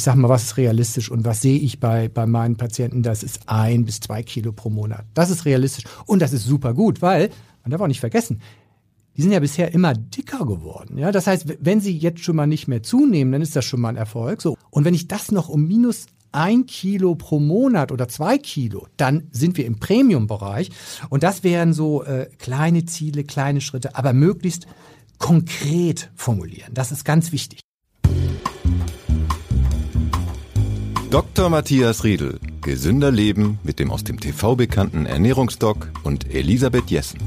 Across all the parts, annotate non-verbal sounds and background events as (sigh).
ich sag mal, was ist realistisch und was sehe ich bei, bei meinen Patienten? Das ist ein bis zwei Kilo pro Monat. Das ist realistisch und das ist super gut, weil, man darf auch nicht vergessen, die sind ja bisher immer dicker geworden. Ja, das heißt, wenn sie jetzt schon mal nicht mehr zunehmen, dann ist das schon mal ein Erfolg. So. Und wenn ich das noch um minus ein Kilo pro Monat oder zwei Kilo, dann sind wir im Premium-Bereich. Und das wären so äh, kleine Ziele, kleine Schritte, aber möglichst konkret formulieren. Das ist ganz wichtig. Dr. Matthias Riedel. Gesünder Leben mit dem aus dem TV bekannten Ernährungsdoc und Elisabeth Jessen.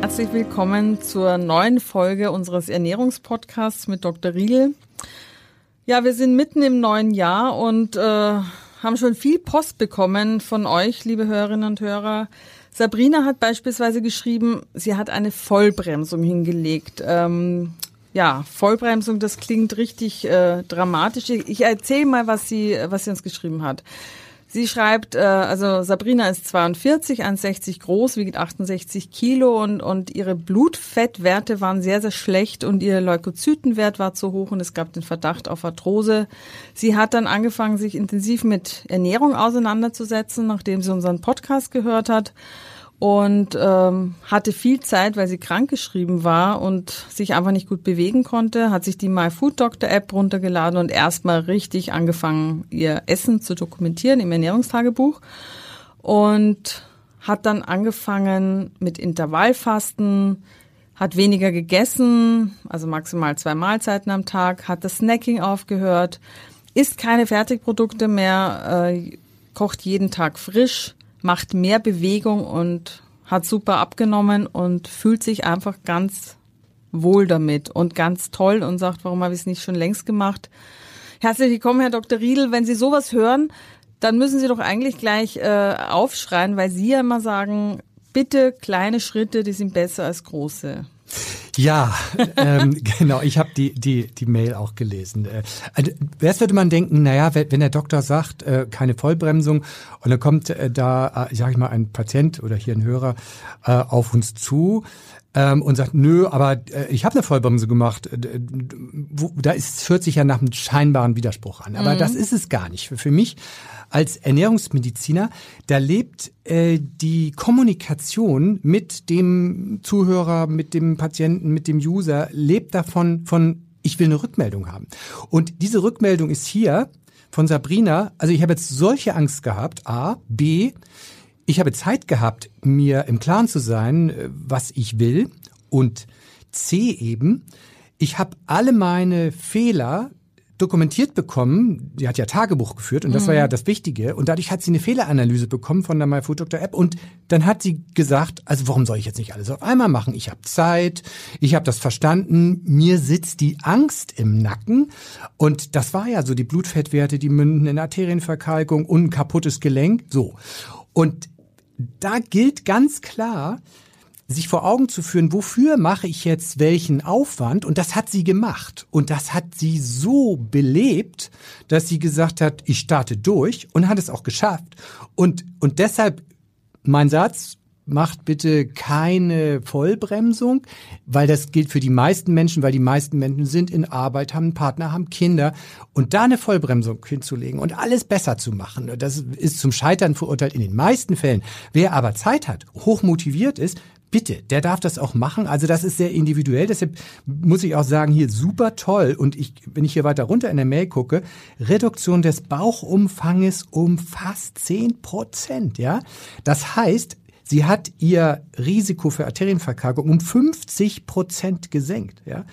Herzlich willkommen zur neuen Folge unseres Ernährungspodcasts mit Dr. Riedel. Ja, wir sind mitten im neuen Jahr und äh, haben schon viel Post bekommen von euch, liebe Hörerinnen und Hörer Sabrina hat beispielsweise geschrieben, sie hat eine Vollbremsung hingelegt. Ähm, ja, Vollbremsung, das klingt richtig äh, dramatisch. Ich erzähle mal, was sie, was sie uns geschrieben hat. Sie schreibt, äh, also Sabrina ist 42, 1,60 groß, wiegt 68 Kilo und, und ihre Blutfettwerte waren sehr, sehr schlecht und ihr Leukozytenwert war zu hoch und es gab den Verdacht auf Arthrose. Sie hat dann angefangen, sich intensiv mit Ernährung auseinanderzusetzen, nachdem sie unseren Podcast gehört hat und ähm, hatte viel Zeit, weil sie krankgeschrieben war und sich einfach nicht gut bewegen konnte, hat sich die My Food Doctor App runtergeladen und erstmal richtig angefangen, ihr Essen zu dokumentieren im Ernährungstagebuch und hat dann angefangen mit Intervallfasten, hat weniger gegessen, also maximal zwei Mahlzeiten am Tag, hat das Snacking aufgehört, isst keine Fertigprodukte mehr, äh, kocht jeden Tag frisch, macht mehr Bewegung und hat super abgenommen und fühlt sich einfach ganz wohl damit und ganz toll und sagt, warum habe ich es nicht schon längst gemacht? Herzlich willkommen, Herr Dr. Riedel. Wenn Sie sowas hören, dann müssen Sie doch eigentlich gleich äh, aufschreien, weil Sie ja immer sagen, bitte kleine Schritte, die sind besser als große. Ja, ähm, (laughs) genau. Ich habe die, die, die Mail auch gelesen. Äh, also, erst würde man denken, naja, wenn der Doktor sagt, äh, keine Vollbremsung und dann kommt äh, da, äh, sag ich mal, ein Patient oder hier ein Hörer äh, auf uns zu, ähm, und sagt, nö, aber äh, ich habe eine Vollbremse gemacht. Äh, da ist, hört sich ja nach einem scheinbaren Widerspruch an. Aber mhm. das ist es gar nicht. Für, für mich als Ernährungsmediziner, da lebt äh, die Kommunikation mit dem Zuhörer, mit dem Patienten, mit dem User, lebt davon von, ich will eine Rückmeldung haben. Und diese Rückmeldung ist hier von Sabrina, also ich habe jetzt solche Angst gehabt, A, B, ich habe Zeit gehabt, mir im Klaren zu sein, äh, was ich will. Und C eben, ich habe alle meine Fehler dokumentiert bekommen. Die hat ja Tagebuch geführt und das mhm. war ja mhm. das Wichtige. Und dadurch hat sie eine Fehleranalyse bekommen von der MyFoodDoctor App. Und dann hat sie gesagt, also warum soll ich jetzt nicht alles auf einmal machen? Ich habe Zeit, ich habe das verstanden, mir sitzt die Angst im Nacken. Und das war ja so die Blutfettwerte, die münden in Arterienverkalkung und ein kaputtes Gelenk. So. Und da gilt ganz klar, sich vor Augen zu führen, wofür mache ich jetzt welchen Aufwand? Und das hat sie gemacht. Und das hat sie so belebt, dass sie gesagt hat, ich starte durch und hat es auch geschafft. Und, und deshalb mein Satz, macht bitte keine Vollbremsung, weil das gilt für die meisten Menschen, weil die meisten Menschen sind in Arbeit, haben einen Partner, haben Kinder und da eine Vollbremsung hinzulegen und alles besser zu machen, das ist zum Scheitern verurteilt in den meisten Fällen. Wer aber Zeit hat, hoch motiviert ist, bitte, der darf das auch machen. Also das ist sehr individuell. Deshalb muss ich auch sagen, hier super toll. Und ich, wenn ich hier weiter runter in der Mail gucke, Reduktion des Bauchumfanges um fast zehn Prozent. Ja, das heißt, Sie hat ihr Risiko für Arterienverkalkung um 50 Prozent gesenkt. Ja?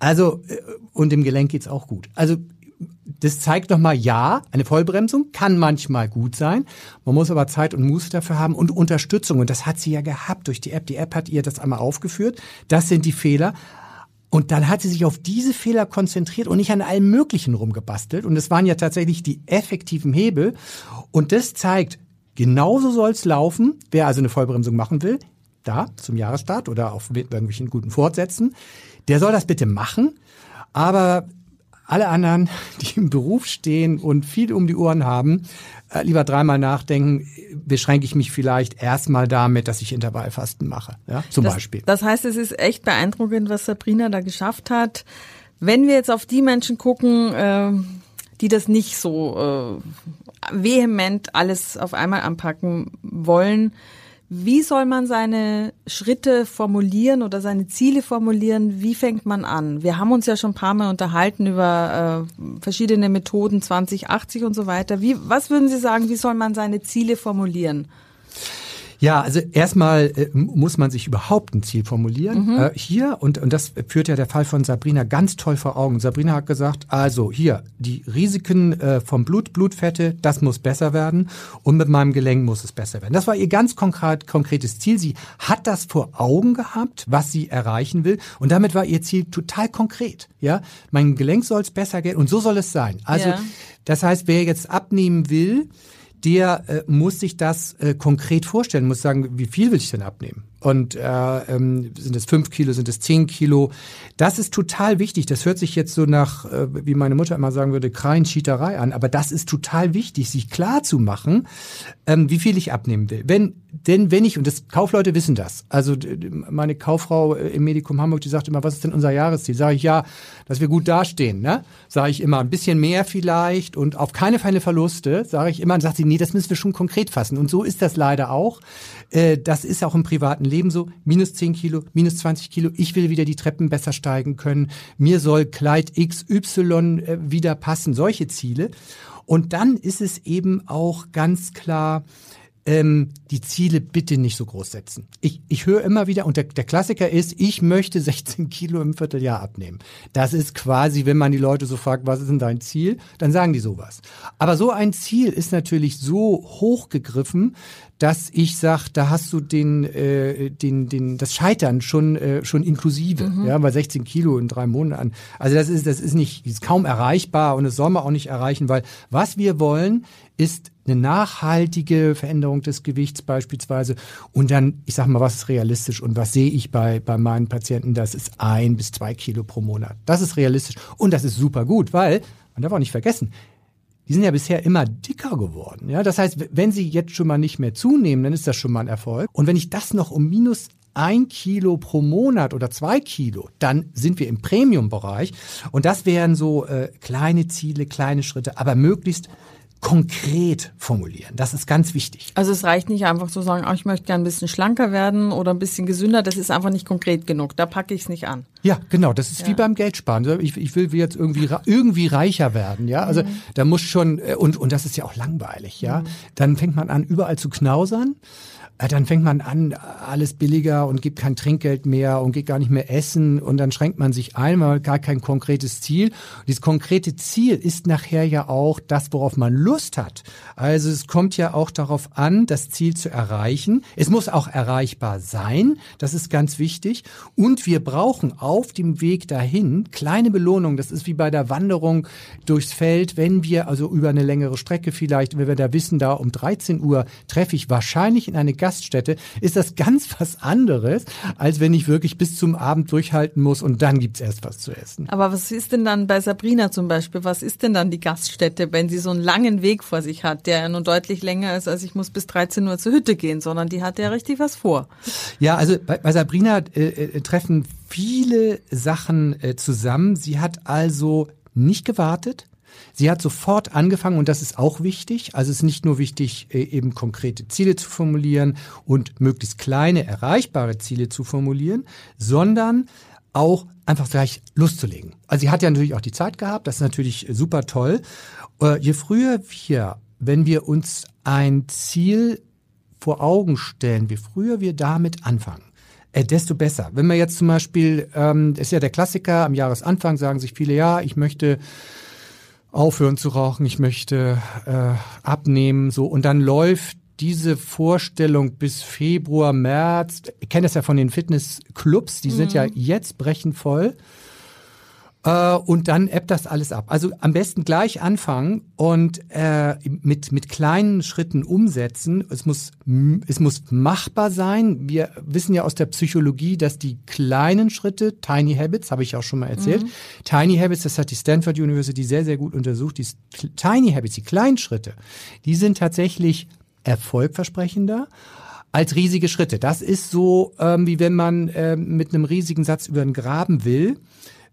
Also, äh, und im Gelenk geht's auch gut. Also, das zeigt nochmal, ja, eine Vollbremsung kann manchmal gut sein. Man muss aber Zeit und Muße dafür haben und Unterstützung. Und das hat sie ja gehabt durch die App. Die App hat ihr das einmal aufgeführt. Das sind die Fehler. Und dann hat sie sich auf diese Fehler konzentriert und nicht an allem Möglichen rumgebastelt. Und es waren ja tatsächlich die effektiven Hebel. Und das zeigt, Genauso soll es laufen. Wer also eine Vollbremsung machen will, da zum Jahresstart oder auf irgendwelchen guten Fortsätzen, der soll das bitte machen. Aber Alle anderen, (laughs) die im Beruf stehen und viel um die Ohren haben, äh, lieber dreimal nachdenken, beschränke ich mich vielleicht erstmal damit, dass ich Intervallfasten mache, ja, zum das, Beispiel. Das heißt, es ist echt beeindruckend, was Sabrina da geschafft hat. Wenn wir jetzt auf die Menschen gucken, äh, die das nicht so äh, vehement alles auf einmal anpacken wollen, wie soll man seine Schritte formulieren oder seine Ziele formulieren? Wie fängt man an? Wir haben uns ja schon ein paar Mal unterhalten über äh, verschiedene Methoden 2080 und so weiter. Wie, was würden Sie sagen, wie soll man seine Ziele formulieren? Ja, also erstmal äh, muss man sich überhaupt ein Ziel formulieren. Mhm. Äh, hier, und, und das führt ja der Fall von Sabrina ganz toll vor Augen. Sabrina hat gesagt, also hier, die Risiken äh, vom Blut, Blutfette, das muss besser werden und mit meinem Gelenk muss es besser werden. Das war ihr ganz konkret, konkretes Ziel. Sie hat das vor Augen gehabt, was sie erreichen will und damit war ihr Ziel total konkret. Ja, mein Gelenk soll es besser gehen und so soll es sein. Also, ja. das heißt, wer jetzt abnehmen will, der äh, muss sich das äh, konkret vorstellen, muss sagen, wie viel will ich denn abnehmen? Und äh, ähm, sind es fünf Kilo, sind es zehn Kilo? Das ist total wichtig. Das hört sich jetzt so nach, äh, wie meine Mutter immer sagen würde, Kreien-Cheaterei an. Aber das ist total wichtig, sich klar zu machen, ähm, wie viel ich abnehmen will. Wenn, denn wenn ich, und das Kaufleute wissen das, also meine Kauffrau äh, im Medikum Hamburg, die sagt immer, was ist denn unser Jahresziel? Sage ich, ja, dass wir gut dastehen. Ne? Sage ich immer, ein bisschen mehr vielleicht und auf keine Fälle Verluste, sage ich immer. Und sagt sie, nee, das müssen wir schon konkret fassen. Und so ist das leider auch. Äh, das ist auch im privaten Leben so. Minus 10 Kilo, minus 20 Kilo. Ich will wieder die Treppen besser steigen können. Mir soll Kleid XY äh, wieder passen. Solche Ziele. Und dann ist es eben auch ganz klar, ähm, die Ziele bitte nicht so groß setzen. Ich, ich höre immer wieder, und der, der Klassiker ist, ich möchte (laughs) 16 Kilo im Vierteljahr abnehmen. Das ist quasi, wenn man die Leute so fragt, was ist denn dein Ziel, dann sagen die sowas. Aber so ein Ziel ist natürlich so hochgegriffen, dass ich sage, da hast du den, äh, den, den, das Scheitern schon, äh, schon inklusive, mhm. ja, bei 16 Kilo in drei Monaten. Also das ist, das ist nicht, ist kaum erreichbar und das soll man auch nicht erreichen, weil was wir wollen, ist eine nachhaltige Veränderung des Gewichts beispielsweise. Und dann, ich sag mal, was ist realistisch und was sehe ich bei, bei meinen Patienten? Das ist ein bis zwei Kilo pro Monat. Das ist realistisch. Und das ist super gut, weil, man darf auch nicht vergessen, die sind ja bisher immer dicker geworden. Ja, das heißt, wenn sie jetzt schon mal nicht mehr zunehmen, dann ist das schon mal ein Erfolg. Und wenn ich das noch um minus ein Kilo pro Monat oder zwei Kilo, dann sind wir im Premium-Bereich. Und das wären so äh, kleine Ziele, kleine Schritte, aber möglichst konkret formulieren. Das ist ganz wichtig. Also es reicht nicht einfach zu sagen, oh, ich möchte gerne ein bisschen schlanker werden oder ein bisschen gesünder. Das ist einfach nicht konkret genug. Da packe ich es nicht an. Ja, genau. Das ist ja. wie beim Geldsparen. Ich, ich will jetzt irgendwie irgendwie reicher werden. Ja, also mhm. da muss schon äh, und und das ist ja auch langweilig. Ja, mhm. dann fängt man an überall zu knausern dann fängt man an, alles billiger und gibt kein Trinkgeld mehr und geht gar nicht mehr essen und dann schränkt man sich ein, man hat gar kein konkretes Ziel. Und dieses konkrete Ziel ist nachher ja auch das, worauf man Lust hat. Also es kommt ja auch darauf an, das Ziel zu erreichen. Es muss auch erreichbar sein, das ist ganz wichtig. Und wir brauchen auf dem Weg dahin kleine Belohnungen. Das ist wie bei der Wanderung durchs Feld, wenn wir also über eine längere Strecke vielleicht, wenn wir da wissen, da um 13 Uhr treffe ich wahrscheinlich in eine Gast Gaststätte, ist das ganz (laughs) was anderes, als wenn ich wirklich bis zum Abend durchhalten muss und dann gibt's erst was zu essen. Aber was ist denn dann bei Sabrina zum Beispiel, was ist denn dann die Gaststätte, wenn sie so einen langen Weg vor sich hat, der ja nun deutlich länger ist, als ich muss bis 13 Uhr zur Hütte gehen, sondern die hat ja richtig was vor. Ja, also bei, bei Sabrina äh, äh, treffen viele Sachen äh, zusammen. Sie hat also nicht gewartet, Sie hat sofort angefangen und das ist auch wichtig. Also es ist nicht nur wichtig, äh, eben konkrete Ziele zu formulieren und möglichst kleine, erreichbare Ziele zu formulieren, sondern auch einfach gleich loszulegen. Also sie hat ja natürlich auch die Zeit gehabt, das ist natürlich super toll. Äh, je früher wir, wenn wir uns ein Ziel vor Augen stellen, je früher wir damit anfangen, äh, desto besser. Wenn wir jetzt zum Beispiel, ähm, ist ja der Klassiker, am Jahresanfang sagen sich viele, ja, ich möchte aufhören zu rauchen, ich möchte äh, abnehmen, so und dann läuft diese Vorstellung bis Februar, März, ich kenne das ja von den Fitnessclubs, die mhm. sind ja mhm. jetzt brechend voll. Äh, und dann ebbt das alles ab. Also am besten gleich anfangen und äh, mit, mit kleinen Schritten umsetzen. Es muss, es muss machbar sein. Wir wissen ja aus der Psychologie, dass die kleinen Schritte, Tiny Habits, habe ich auch schon mal erzählt, mhm. Tiny Habits, das hat die Stanford University sehr, sehr gut untersucht, die Tiny Habits, die kleinen Schritte, die sind tatsächlich erfolgversprechender als riesige Schritte. Das ist so, ähm, wie wenn man äh, mit einem riesigen Satz über einen Graben will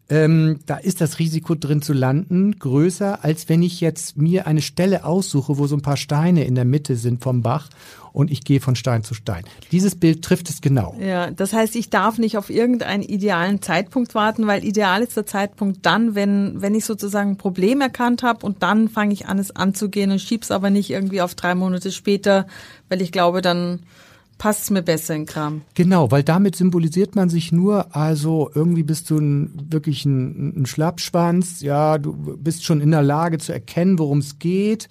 ähm, da ist das Risiko drin zu landen größer, als wenn ich jetzt mir eine Stelle aussuche, wo so ein paar Steine in der Mitte sind vom Bach und ich gehe von Stein zu Stein. Dieses Bild trifft es genau. Ja, das heißt, ich darf nicht auf irgendeinen idealen Zeitpunkt warten, weil ideal ist der Zeitpunkt dann, wenn, wenn ich sozusagen ein Problem erkannt habe und dann fange ich an, es anzugehen und schieb's aber nicht irgendwie auf drei Monate später, weil ich glaube, dann passt mir besser in Kram. Genau, weil damit symbolisiert man sich nur, also irgendwie bist du ein, wirklich ein, ein Schlappschwanz, ja, du bist schon in der Lage zu erkennen, worum es geht.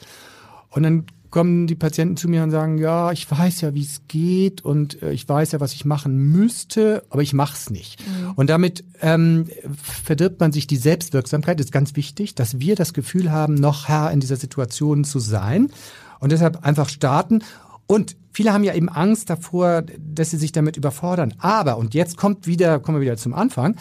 Und dann kommen die Patienten zu mir und sagen, ja, ich weiß ja, wie es geht und äh, ich weiß ja, was ich machen müsste, aber ich mach's nicht. Mhm. Und damit ähm, verdirbt man sich die Selbstwirksamkeit. Ist ganz wichtig, dass wir das Gefühl haben, noch Herr in dieser Situation zu sein. Und deshalb einfach starten und viele haben ja eben Angst davor, dass sie sich damit überfordern. Aber, und jetzt kommt wieder, kommen wir wieder zum Anfang,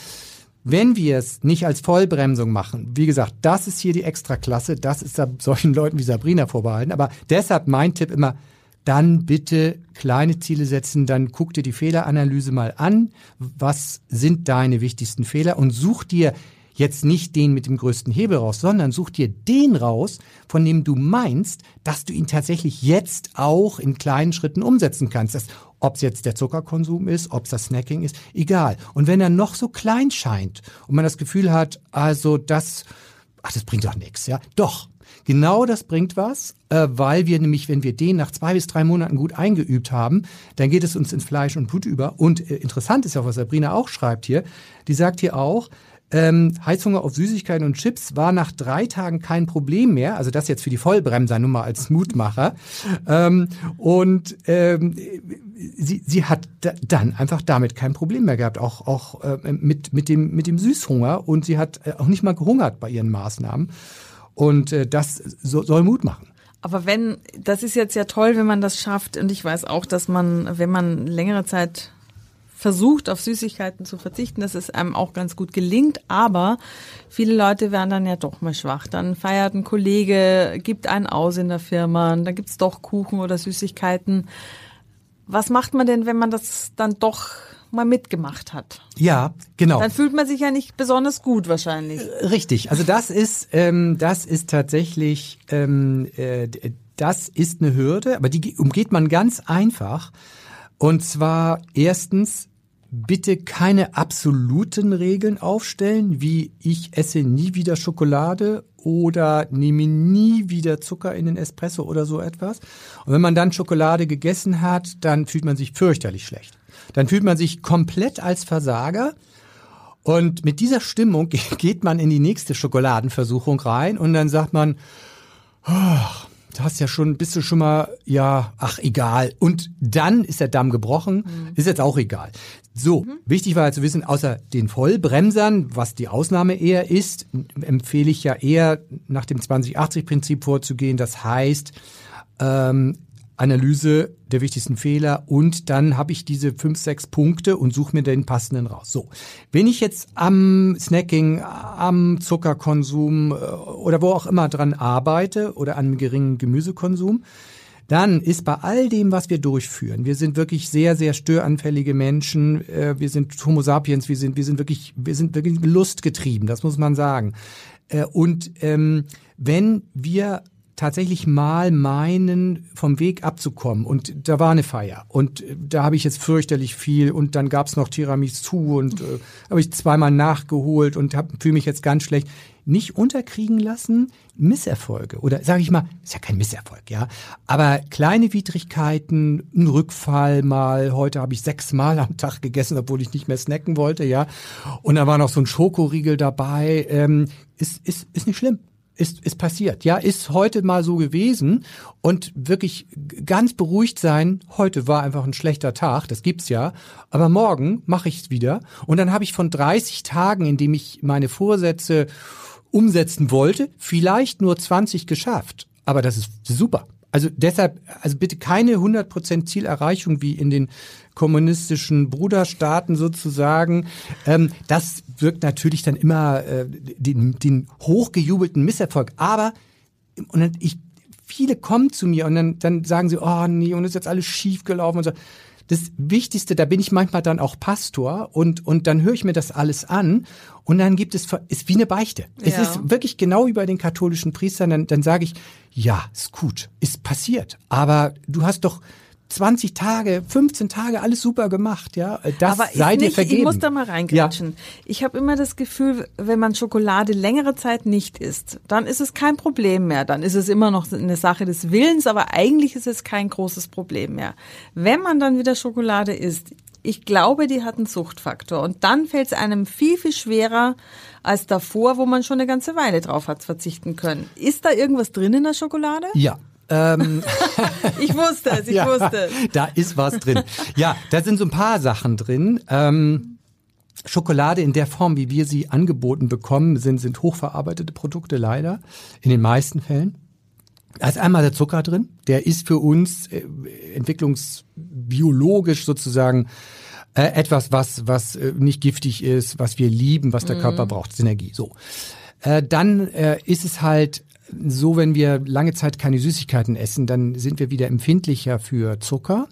wenn wir es nicht als Vollbremsung machen, wie gesagt, das ist hier die Extraklasse, das ist solchen Leuten wie Sabrina vorbehalten, aber deshalb mein Tipp immer, dann bitte kleine Ziele setzen, dann guck dir die Fehleranalyse mal an, was sind deine wichtigsten Fehler und such dir jetzt nicht den mit dem größten Hebel raus, sondern such dir den raus, von dem du meinst, dass du ihn tatsächlich jetzt auch in kleinen Schritten umsetzen kannst. ob es jetzt der Zuckerkonsum ist, ob es das Snacking ist, egal. Und wenn er noch so klein scheint und man das Gefühl hat, also das, ach, das bringt doch nichts, ja, doch. Genau das bringt was, äh, weil wir nämlich, wenn wir den nach zwei bis drei Monaten gut eingeübt haben, dann geht es uns ins Fleisch und Blut über. Und äh, interessant ist ja, was Sabrina auch schreibt hier. Die sagt hier auch, ähm, Heißhunger auf Süßigkeiten und Chips war nach drei Tagen kein Problem mehr. Also das jetzt für die Vollbremser nur mal als Mutmacher. Ähm, und ähm, sie, sie hat dann einfach damit kein Problem mehr gehabt, auch, auch äh, mit, mit, dem, mit dem Süßhunger. Und sie hat äh, auch nicht mal gehungert bei ihren Maßnahmen. Und äh, das so, soll Mut machen. Aber wenn, das ist jetzt ja toll, wenn man das schafft. Und ich weiß auch, dass man, wenn man längere Zeit versucht, auf Süßigkeiten zu verzichten, dass es einem auch ganz gut gelingt. Aber viele Leute werden dann ja doch mal schwach. Dann feiert ein Kollege, gibt einen aus in der Firma, dann gibt's doch Kuchen oder Süßigkeiten. Was macht man denn, wenn man das dann doch mal mitgemacht hat. Ja, genau. Dann fühlt man sich ja nicht besonders gut wahrscheinlich. Äh, richtig. Also das ist, ähm, das ist tatsächlich, ähm, äh, das ist eine Hürde, aber die umgeht man ganz einfach. Und zwar erstens bitte keine absoluten Regeln aufstellen, wie ich esse nie wieder Schokolade oder nehme nie wieder Zucker in den Espresso oder so etwas. Und wenn man dann Schokolade gegessen hat, dann fühlt man sich fürchterlich schlecht. Dann fühlt man sich komplett als Versager. Und mit dieser Stimmung (laughs) geht man in die nächste Schokoladenversuchung rein und dann sagt man, oh, du hast ja schon, bist du schon mal, ja, ach egal. Und dann ist der Damm gebrochen, mhm. ist jetzt auch egal. So, mhm. wichtig war zu wissen, außer den Vollbremsern, was die Ausnahme eher ist, empfehle ich ja eher nach dem 2080-Prinzip vorzugehen. Das heißt, ähm, Analyse der wichtigsten Fehler und dann habe ich diese fünf, sechs Punkte und suche mir den passenden raus. So, wenn ich jetzt am Snacking, am Zuckerkonsum äh, oder wo auch immer dran arbeite oder an geringen Gemüsekonsum, dann ist bei all dem, was wir durchführen, wir sind wirklich sehr, sehr störanfällige Menschen, äh, wir sind Homo sapiens, wir sind, wir sind wirklich, wir sind wirklich lustgetrieben, das muss man sagen. Äh, und ähm, wenn wir tatsächlich mal meinen, vom Weg abzukommen. Und da war eine Feier. Und äh, da habe ich jetzt fürchterlich viel. Und dann gab's noch Tiramisu und äh, habe ich zweimal nachgeholt und fühle mich jetzt ganz schlecht. Nicht unterkriegen lassen, Misserfolge. Oder sage ich mal, ist ja kein Misserfolg, ja. Aber kleine Widrigkeiten, ein Rückfall mal. Heute habe ich sechsmal am Tag gegessen, obwohl ich nicht mehr snacken wollte, ja. Und da war noch so ein Schokoriegel dabei. Ähm, ist, ist, ist nicht schlimm ist, ist passiert. Ja, ist heute mal so gewesen und wirklich ganz beruhigt sein. Heute war einfach ein schlechter Tag, das gibt's ja. Aber morgen mache ich es wieder und dann habe ich von 30 Tagen, in dem ich meine Vorsätze umsetzen wollte, vielleicht nur 20 geschafft. Aber das ist super. Also deshalb, also bitte keine 100% Zielerreichung wie in den kommunistischen Bruderstaaten sozusagen. Ähm, das wirkt natürlich dann immer äh, den, den hochgejubelten Misserfolg. Aber und dann, ich, viele kommen zu mir und dann, dann sagen sie, oh nee, und ist jetzt alles schief gelaufen und so das Wichtigste, da bin ich manchmal dann auch Pastor und, und dann höre ich mir das alles an und dann gibt es, ist wie eine Beichte. Ja. Es ist wirklich genau wie bei den katholischen Priestern, dann, dann sage ich, ja, ist gut, ist passiert, aber du hast doch 20 Tage, 15 Tage, alles super gemacht, ja. Das Aber sei dir vergeben. Ich muss da mal reingrätschen. Ja. Ich habe immer das Gefühl, wenn man Schokolade längere Zeit nicht isst, dann ist es kein Problem mehr. Dann ist es immer noch eine Sache des Willens, aber eigentlich ist es kein großes Problem mehr. Wenn man dann wieder Schokolade isst, ich glaube, die hat einen Suchtfaktor. Und dann fällt es einem viel, viel schwerer als davor, wo man schon eine ganze Weile drauf hat verzichten können. Ist da irgendwas drin in der Schokolade? Ja, ähm, (laughs) ich wusste es, ich ja, wusste es. Da ist was drin. Ja, da sind so ein paar Sachen drin. Ähm, Schokolade in der Form, wie wir sie angeboten bekommen, sind, sind hochverarbeitete Produkte leider, in den meisten Fällen. Da ist einmal der Zucker drin, der ist für uns äh, entwicklungsbiologisch sozusagen äh, etwas, was, was äh, nicht giftig ist, was wir lieben, was der mhm. Körper braucht, Synergie. So. Äh, dann äh, ist es halt so, wenn wir lange Zeit keine Süßigkeiten essen, dann sind wir wieder empfindlicher für Zucker.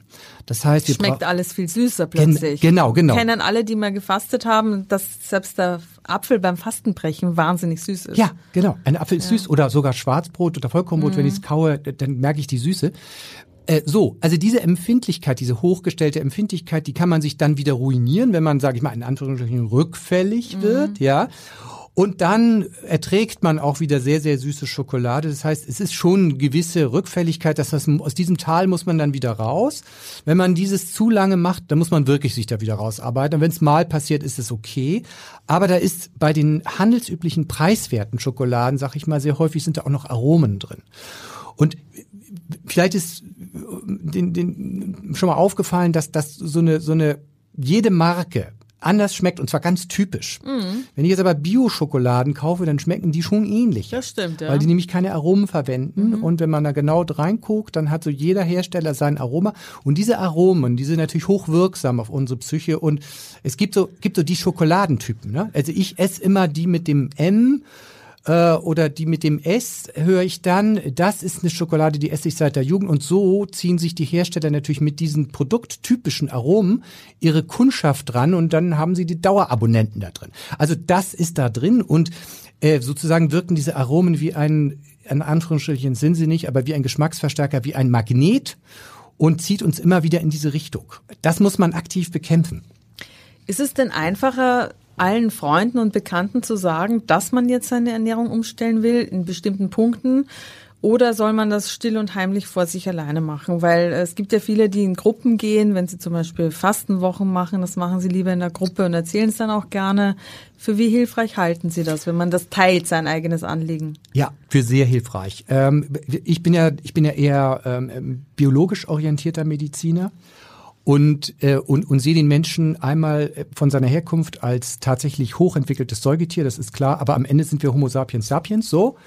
Das heißt, wir schmeckt alles viel süßer plötzlich. Gen genau, genau. Kennen alle, die mal gefastet haben, dass selbst der Apfel beim Fastenbrechen wahnsinnig süß ist. Ja, genau. Ein Apfel ist ja. süß oder sogar Schwarzbrot oder Vollkornbrot. Mhm. Wenn ich es kaue, dann merke ich die Süße. Äh, so, also diese Empfindlichkeit, diese hochgestellte Empfindlichkeit, die kann man sich dann wieder ruinieren, wenn man, sage ich mal, in Anführungsstrichen rückfällig mhm. wird, ja. Und dann erträgt man auch wieder sehr, sehr süße Schokolade. Das heißt, es ist schon eine gewisse Rückfälligkeit, dass das, aus diesem Tal muss man dann wieder raus. Wenn man dieses zu lange macht, dann muss man wirklich sich da wieder rausarbeiten. Und wenn es mal passiert, ist es okay. Aber da ist bei den handelsüblichen preiswerten Schokoladen, sag ich mal, sehr häufig sind da auch noch Aromen drin. Und vielleicht ist den, den schon mal aufgefallen, dass, dass so eine, so eine jede Marke anders schmeckt und zwar ganz typisch. Mhm. Wenn ich jetzt aber Bio-Schokoladen kaufe, dann schmecken die schon ähnlich. Das stimmt, ja. Weil die nämlich keine Aromen verwenden mhm. und wenn man da genau reinguckt, dann hat so jeder Hersteller sein Aroma und diese Aromen, die sind natürlich hochwirksam auf unsere Psyche und es gibt so gibt so die Schokoladentypen, ne? Also ich esse immer die mit dem M äh, oder die mit dem S höre ich dann, das ist eine Schokolade, die esse ich seit der Jugend. Und so ziehen sich die Hersteller natürlich mit diesen produkttypischen Aromen ihre Kundschaft dran und dann haben sie die Dauerabonnenten da drin. Also das ist da drin und äh, sozusagen wirken diese Aromen wie ein, in Anführungsstrichen sind sie nicht, aber wie ein Geschmacksverstärker, wie ein Magnet und zieht uns immer wieder in diese Richtung. Das muss man aktiv bekämpfen. Ist es denn einfacher, allen Freunden und Bekannten zu sagen, dass man jetzt seine Ernährung umstellen will in bestimmten Punkten? Oder soll man das still und heimlich vor sich alleine machen? Weil es gibt ja viele, die in Gruppen gehen, wenn sie zum Beispiel Fastenwochen machen, das machen sie lieber in der Gruppe und erzählen es dann auch gerne. Für wie hilfreich halten Sie das, wenn man das teilt, sein eigenes Anliegen? Ja, für sehr hilfreich. Ähm, ich bin ja, ich bin ja eher ähm, biologisch orientierter Mediziner und, äh, und, und sehe den Menschen einmal äh, von seiner Herkunft als tatsächlich hochentwickeltes Säugetier, das ist klar, aber am Ende sind wir Homo sapiens sapiens, so.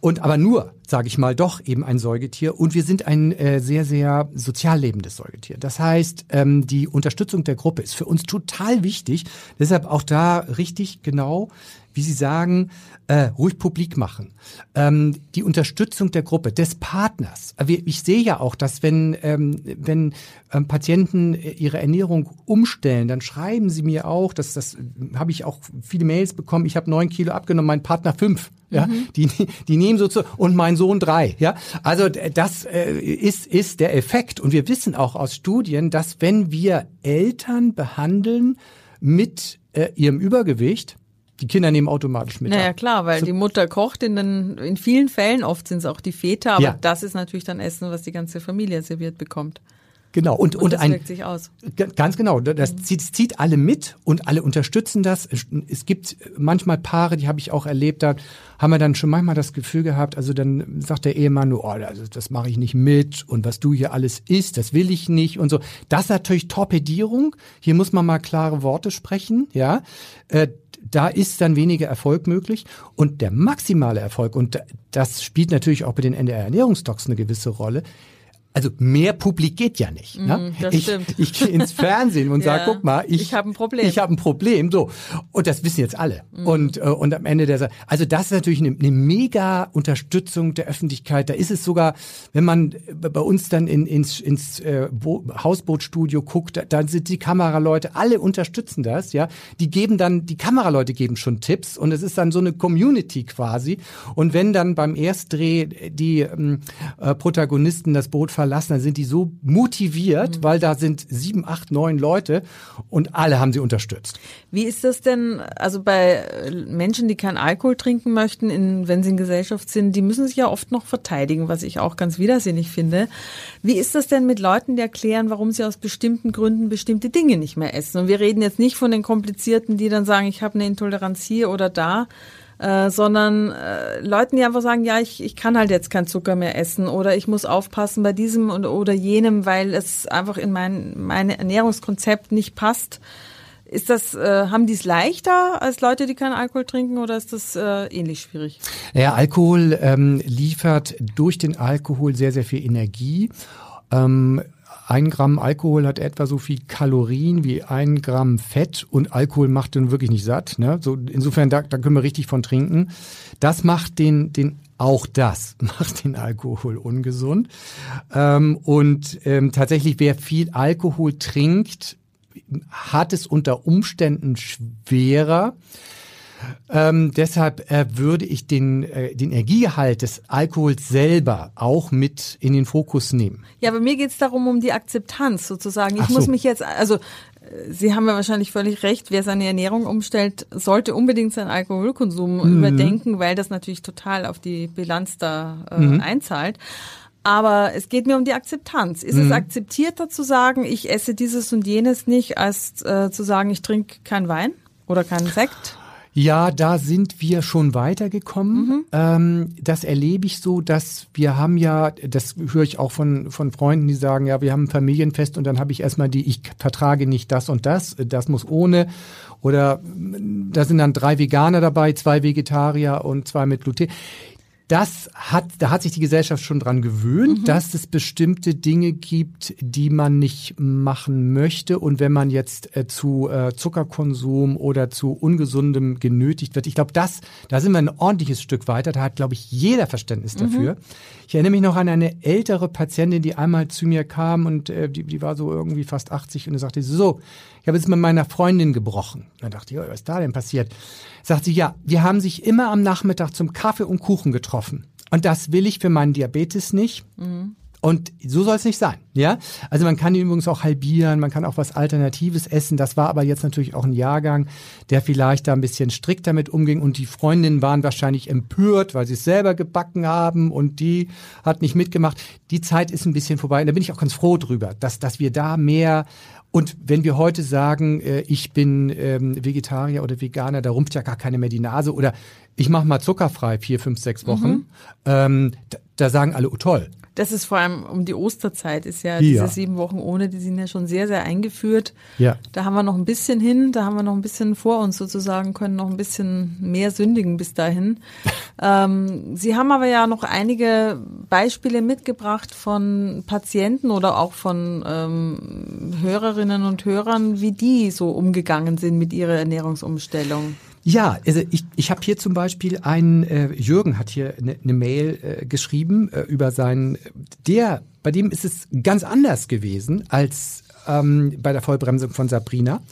Und aber nur, sage ich mal, doch eben ein Säugetier und wir sind ein äh, sehr, sehr sozial lebendes Säugetier. Das heißt, ähm, die Unterstützung der Gruppe ist für uns total wichtig, deshalb auch da richtig genau wie Sie sagen, äh, ruhig publik machen. Ähm, die Unterstützung der Gruppe, des Partners. Ich sehe ja auch, dass wenn, ähm, wenn ähm, Patienten ihre Ernährung umstellen, dann schreiben sie mir auch, dass das habe ich auch viele Mails bekommen, ich habe neun Kilo abgenommen, mein Partner fünf. Ja, mhm. die, die nehmen so zu, und mein Sohn drei. Ja, also das äh, ist, ist der Effekt. Und wir wissen auch aus Studien, dass wenn wir Eltern behandeln mit äh, ihrem Übergewicht, die Kinder nehmen automatisch mit. Naja, klar, weil so. die Mutter kocht in den, in vielen Fällen, oft sind es auch die Väter, aber ja. das ist natürlich dann Essen, was die ganze Familie serviert bekommt. Genau. Und, Und, und, das ein, wirkt sich aus. Ganz genau. Das zieht, es zieht alle mit und alle unterstützen das. Es- gibt manchmal Paare, die habe ich auch erlebt, da haben wir dann schon manchmal das Gefühl gehabt, also dann sagt der Ehemann, nur, oh, das, das mache ich nicht mit und was du hier alles isst, das will ich nicht und so. Das ist natürlich Torpedierung. Hier muss man mal klare Worte sprechen, ja. Äh, da ist dann weniger Erfolg möglich. Und der maximale Erfolg, und das spielt natürlich auch bei den NDR-Ernährungsdocs eine gewisse Rolle, also mehr Publik geht ja nicht. Ne? das ich, stimmt. ich gehe ins Fernsehen und (laughs) Ja, sage, guck mal, ich, ich habe ein Problem. Ich habe ein Problem. So. Und das wissen jetzt alle. Mhm. Und, äh, und am Ende der Sa- also das ist natürlich eine, eine mega Unterstützung der Öffentlichkeit. Da ist es sogar, wenn man bei uns dann in, ins, ins äh, Bo Hausbootstudio guckt, da, da sind die Kameraleute, alle unterstützen das, ja. Die geben dann, die Kameraleute geben schon Tipps und es ist dann so eine Community quasi. Und wenn dann beim Erstdreh die ähm, äh, Protagonisten das Boot verlassen, dann sind die so motiviert, weil da sind sieben, acht, neun Leute und alle haben sie unterstützt. Wie ist das denn, also bei äh, Menschen, die keinen Alkohol trinken möchten, in, wenn sie in Gesellschaft sind, die müssen sich ja oft noch verteidigen, was ich auch ganz widersinnig finde. Wie ist das denn mit Leuten, die erklären, warum sie aus bestimmten Gründen bestimmte Dinge nicht mehr essen? Und wir reden jetzt nicht von den Komplizierten, die dann sagen, ich habe eine Intoleranz hier oder da, äh, sondern äh, Leuten, die einfach sagen, ja, ich, ich kann halt jetzt keinen Zucker mehr essen oder ich muss aufpassen bei diesem und, oder jenem, weil es einfach in mein, mein Ernährungskonzept nicht passt. Ist das, äh, haben die es leichter als Leute, die keinen Alkohol trinken oder ist das äh, ähnlich schwierig? Ja, Alkohol ähm, liefert durch den Alkohol sehr, sehr viel Energie. Ähm, ein Gramm Alkohol hat etwa so viel Kalorien wie ein Gramm Fett und Alkohol macht den wirklich nicht satt. Ne? So, insofern, da, da können wir richtig von trinken. Das macht den, den auch das (laughs) macht den Alkohol ungesund. Ähm, und ähm, tatsächlich, wer viel Alkohol trinkt, hat es unter Umständen schwerer. Ähm, deshalb äh, würde ich den, äh, den Energiegehalt des Alkohols selber auch mit in den Fokus nehmen. Ja, bei mir geht es darum, um die Akzeptanz sozusagen. Ich so. muss mich jetzt, also äh, Sie haben ja wahrscheinlich völlig recht, wer seine Ernährung umstellt, sollte unbedingt seinen Alkoholkonsum Mhm. überdenken, weil das natürlich total auf die Bilanz da äh, Mhm. einzahlt. Aber es geht mir um die Akzeptanz. Ist Mhm. es akzeptierter zu sagen, ich esse dieses und jenes nicht, als äh, zu sagen, ich trinke keinen Wein oder keinen Sekt? Ja, da sind wir schon weitergekommen. Ähm, das erlebe ich so, dass wir haben ja, das höre ich auch von, von Freunden, die sagen, ja, wir haben ein Familienfest und dann habe ich erstmal die, ich vertrage nicht das und das, das muss ohne. Oder mm, da sind dann drei Veganer dabei, zwei Vegetarier und zwei mit Gluten. Das hat, da hat sich die Gesellschaft schon dran gewöhnt, dass es bestimmte Dinge gibt, die man nicht machen möchte. Und wenn man jetzt äh, zu äh, Zuckerkonsum oder zu ungesundem genötigt wird, ich glaube, das, da sind wir ein ordentliches Stück weiter. Da hat, glaube ich, jeder Verständnis dafür. Ich erinnere mich noch an eine ältere Patientin, die einmal zu mir kam und äh, die, die war so irgendwie fast 80 und sie sagte, so, ich habe jetzt mit meiner Freundin gebrochen. Dann dachte ich, was ist da denn passiert? Sagt sie, ja, wir haben sich immer am Nachmittag zum Kaffee und Kuchen getroffen. Und das will ich für meinen Diabetes nicht. Und so soll es nicht sein, ja? Also man kann ihn übrigens auch halbieren, man kann auch was Alternatives essen. Das war aber jetzt natürlich auch ein Jahrgang, der vielleicht da ein bisschen strikt damit umging und die Freundinnen waren wahrscheinlich empört, weil sie es selber gebacken haben und die hat nicht mitgemacht. Die Zeit ist ein bisschen vorbei und da bin ich auch ganz froh drüber, dass, dass wir da mehr und wenn wir heute sagen, äh, ich bin ähm, Vegetarier oder Veganer, da rumpft ja gar keine mehr die Nase oder ich mache mal zuckerfrei vier, fünf, sechs Wochen, ähm, da, da sagen alle, oh toll. Das ist vor allem um die Osterzeit, ist ja, Ja. diese sieben Wochen ohne, die sind ja schon sehr, sehr eingeführt. Ja. Da haben wir noch ein bisschen hin, da haben wir noch ein bisschen vor uns sozusagen, können noch ein bisschen mehr sündigen bis dahin. (laughs) ähm, Sie haben aber ja noch einige Beispiele mitgebracht von Patienten oder auch von ähm, Hörerinnen und Hörern, wie die so umgegangen sind mit ihrer Ernährungsumstellung. Ja, also ich, ich habe hier zum Beispiel einen, äh, Jürgen hat hier eine ne Mail äh, geschrieben äh, über seinen, der, bei dem ist es ganz anders gewesen als ähm, bei der Vollbremsung von Sabrina.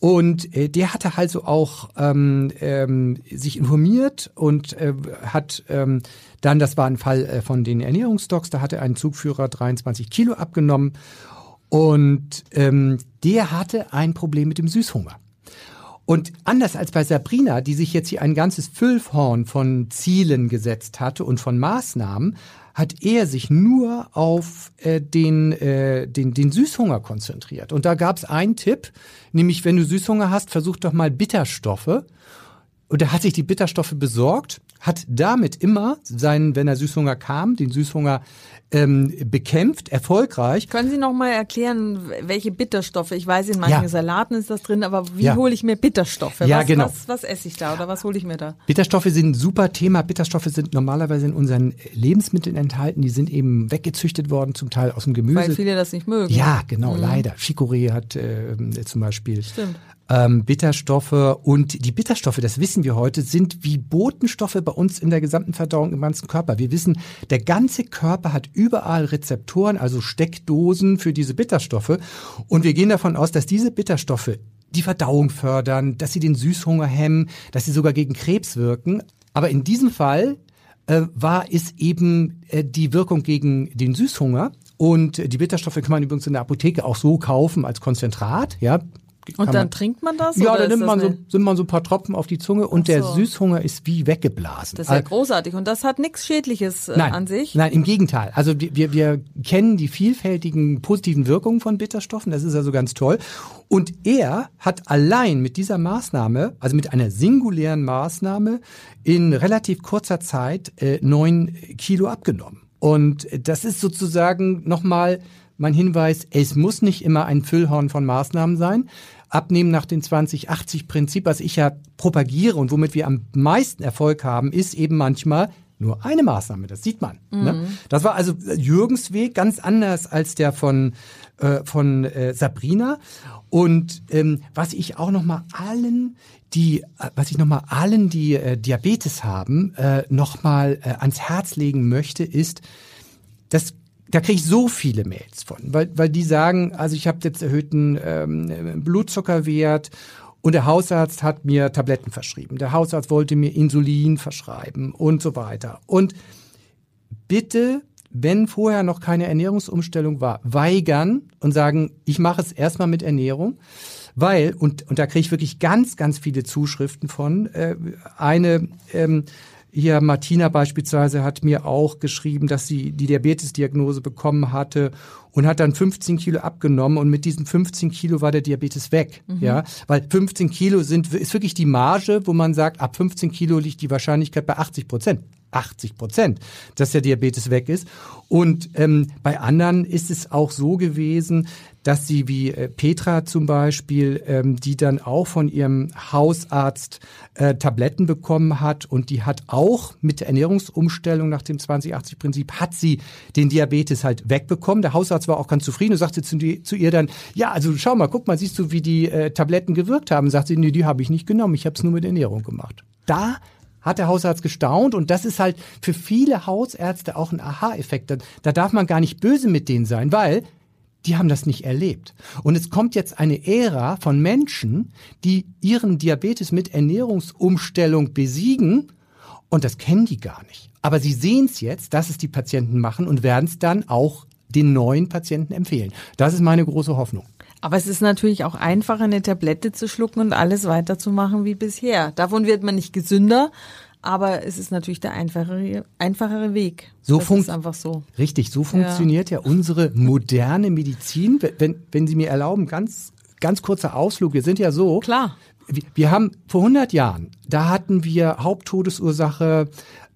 Und äh, der hatte also auch ähm, ähm, sich informiert und äh, hat ähm, dann, das war ein Fall äh, von den Ernährungsdocs, da hatte ein Zugführer 23 Kilo abgenommen und ähm, der hatte ein Problem mit dem Süßhunger. Und anders als bei Sabrina, die sich jetzt hier ein ganzes Füllhorn von Zielen gesetzt hatte und von Maßnahmen, hat er sich nur auf äh, den, äh, den, den Süßhunger konzentriert. Und da gab es einen Tipp, nämlich wenn du Süßhunger hast, versuch doch mal Bitterstoffe. Und er hat sich die Bitterstoffe besorgt, hat damit immer seinen, wenn er Süßhunger kam, den Süßhunger ähm, bekämpft, erfolgreich. Können Sie noch mal erklären, welche Bitterstoffe? Ich weiß, in manchen Ja. Salaten ist das drin, aber wie Ja. hole ich mir Bitterstoffe? Ja, was, genau. was, was esse ich da oder was hole ich mir da? Bitterstoffe sind ein super Thema. Bitterstoffe sind normalerweise in unseren Lebensmitteln enthalten. Die sind eben weggezüchtet worden, zum Teil aus dem Gemüse. Weil viele das nicht mögen. Ja, genau, leider. Chicorée hat äh, zum Beispiel Stimmt. Ähm, Bitterstoffe und die Bitterstoffe, das wissen wir heute, sind wie Botenstoffe bei uns in der gesamten Verdauung im ganzen Körper. Wir wissen, der ganze Körper hat überall Rezeptoren, also Steckdosen für diese Bitterstoffe und wir gehen davon aus, dass diese Bitterstoffe die Verdauung fördern, dass sie den Süßhunger hemmen, dass sie sogar gegen Krebs wirken. Aber in diesem Fall äh, war es eben äh, die Wirkung gegen den Süßhunger. Und die Bitterstoffe kann man übrigens in der Apotheke auch so kaufen als Konzentrat. Ja, Und dann man- trinkt man das? ja, oder da ist nimmt man so, sind man so ein paar Tropfen auf die Zunge und der so. Süßhunger ist wie weggeblasen. Das ist ja Al- großartig. Und das hat nichts Schädliches äh, Nein, an sich. nein, im Gegenteil. Also wir, wir, kennen die vielfältigen positiven Wirkungen von Bitterstoffen. Das ist also ganz toll. Und er hat allein mit dieser Maßnahme, also mit einer singulären Maßnahme, in relativ kurzer Zeit äh, neun Kilo abgenommen. Und das ist sozusagen nochmal mein Hinweis, es muss nicht immer ein Füllhorn von Maßnahmen sein. Abnehmen nach dem 2080-Prinzip, was ich ja propagiere und womit wir am meisten Erfolg haben, ist eben manchmal nur eine Maßnahme, das sieht man. Ne? Das war also Jürgens Weg, ganz anders als der von, äh, von äh, Sabrina. Und ähm, was ich auch noch mal allen, die, äh, was ich noch mal allen, die äh, Diabetes haben, äh, noch mal äh, ans Herz legen möchte, ist, das da kriege ich so viele Mails von, weil, weil die sagen, also ich habe jetzt erhöhten ähm, Blutzuckerwert und der Hausarzt hat mir Tabletten verschrieben. Der Hausarzt wollte mir Insulin verschreiben und so weiter. Und bitte, wenn vorher noch keine Ernährungsumstellung war, weigern und sagen, ich mache es erstmal mit Ernährung. Weil, und, und da kriege ich wirklich ganz, ganz viele Zuschriften von. Äh, eine ähm, hier Martina beispielsweise hat mir auch geschrieben, dass sie die Diabetesdiagnose bekommen hatte und hat dann 15 Kilo abgenommen und mit diesen 15 Kilo war der Diabetes weg. Ja, weil 15 Kilo sind ist wirklich die Marge, wo man sagt, ab 15 Kilo liegt die Wahrscheinlichkeit bei 80 Prozent. 80 Prozent, dass der Diabetes weg ist. Und ähm, bei anderen ist es auch so gewesen, dass sie wie äh, Petra zum Beispiel, ähm, die dann auch von ihrem Hausarzt äh, Tabletten bekommen hat und die hat auch mit der Ernährungsumstellung nach dem 2080-Prinzip, hat sie den Diabetes halt wegbekommen. Der Hausarzt war auch ganz zufrieden und sagte zu, zu ihr dann, ja, also schau mal, guck mal, siehst du, wie die äh, Tabletten gewirkt haben? Sagt sie, nee, die habe ich nicht genommen, ich habe es nur mit Ernährung gemacht. Da hat der Hausarzt gestaunt und das ist halt für viele Hausärzte auch ein Aha-Effekt. Da, da darf man gar nicht böse mit denen sein, weil die haben das nicht erlebt. Und es kommt jetzt eine Ära von Menschen, die ihren Diabetes mit Ernährungsumstellung besiegen und das kennen die gar nicht. Aber sie sehen es jetzt, dass es die Patienten machen und werden es dann auch den neuen Patienten empfehlen. Das ist meine große Hoffnung. Aber es ist natürlich auch einfacher, eine Tablette zu schlucken und alles weiterzumachen wie bisher. Davon wird man nicht gesünder, aber es ist natürlich der einfachere, einfachere Weg. So das funkt- ist einfach so. Richtig, so funktioniert ja, unsere moderne Medizin. Wenn, wenn Sie mir erlauben, ganz, ganz kurzer Ausflug. Wir sind ja so. Klar. Wir, wir haben vor 100 Jahren, da hatten wir Haupttodesursache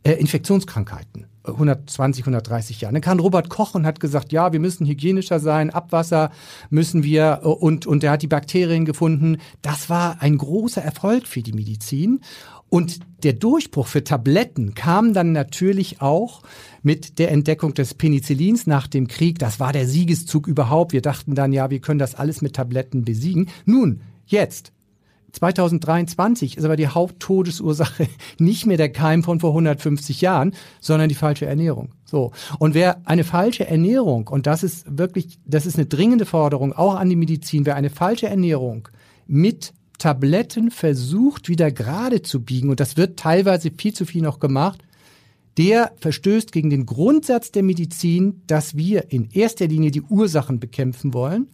äh, Infektionskrankheiten. 120, 130 Jahre. Dann kam Robert Koch und hat gesagt, ja, wir müssen hygienischer sein, Abwasser müssen wir äh, und, und er hat die Bakterien gefunden. Das war ein großer Erfolg für die Medizin. Und der Durchbruch für Tabletten kam dann natürlich auch mit der Entdeckung des Penicillins nach dem Krieg. Das war der Siegeszug überhaupt. Wir dachten dann, ja, wir können das alles mit Tabletten besiegen. Nun, jetzt, 2023 ist aber die Haupttodesursache (laughs) nicht mehr der Keim von vor 150 Jahren, sondern die falsche Ernährung. So. Und wer eine falsche Ernährung, und das ist wirklich, das ist eine dringende Forderung auch an die Medizin, wer eine falsche Ernährung mit Tabletten versucht, wieder gerade zu biegen, und das wird teilweise viel zu viel noch gemacht, der verstößt gegen den Grundsatz der Medizin, dass wir in erster Linie die Ursachen bekämpfen wollen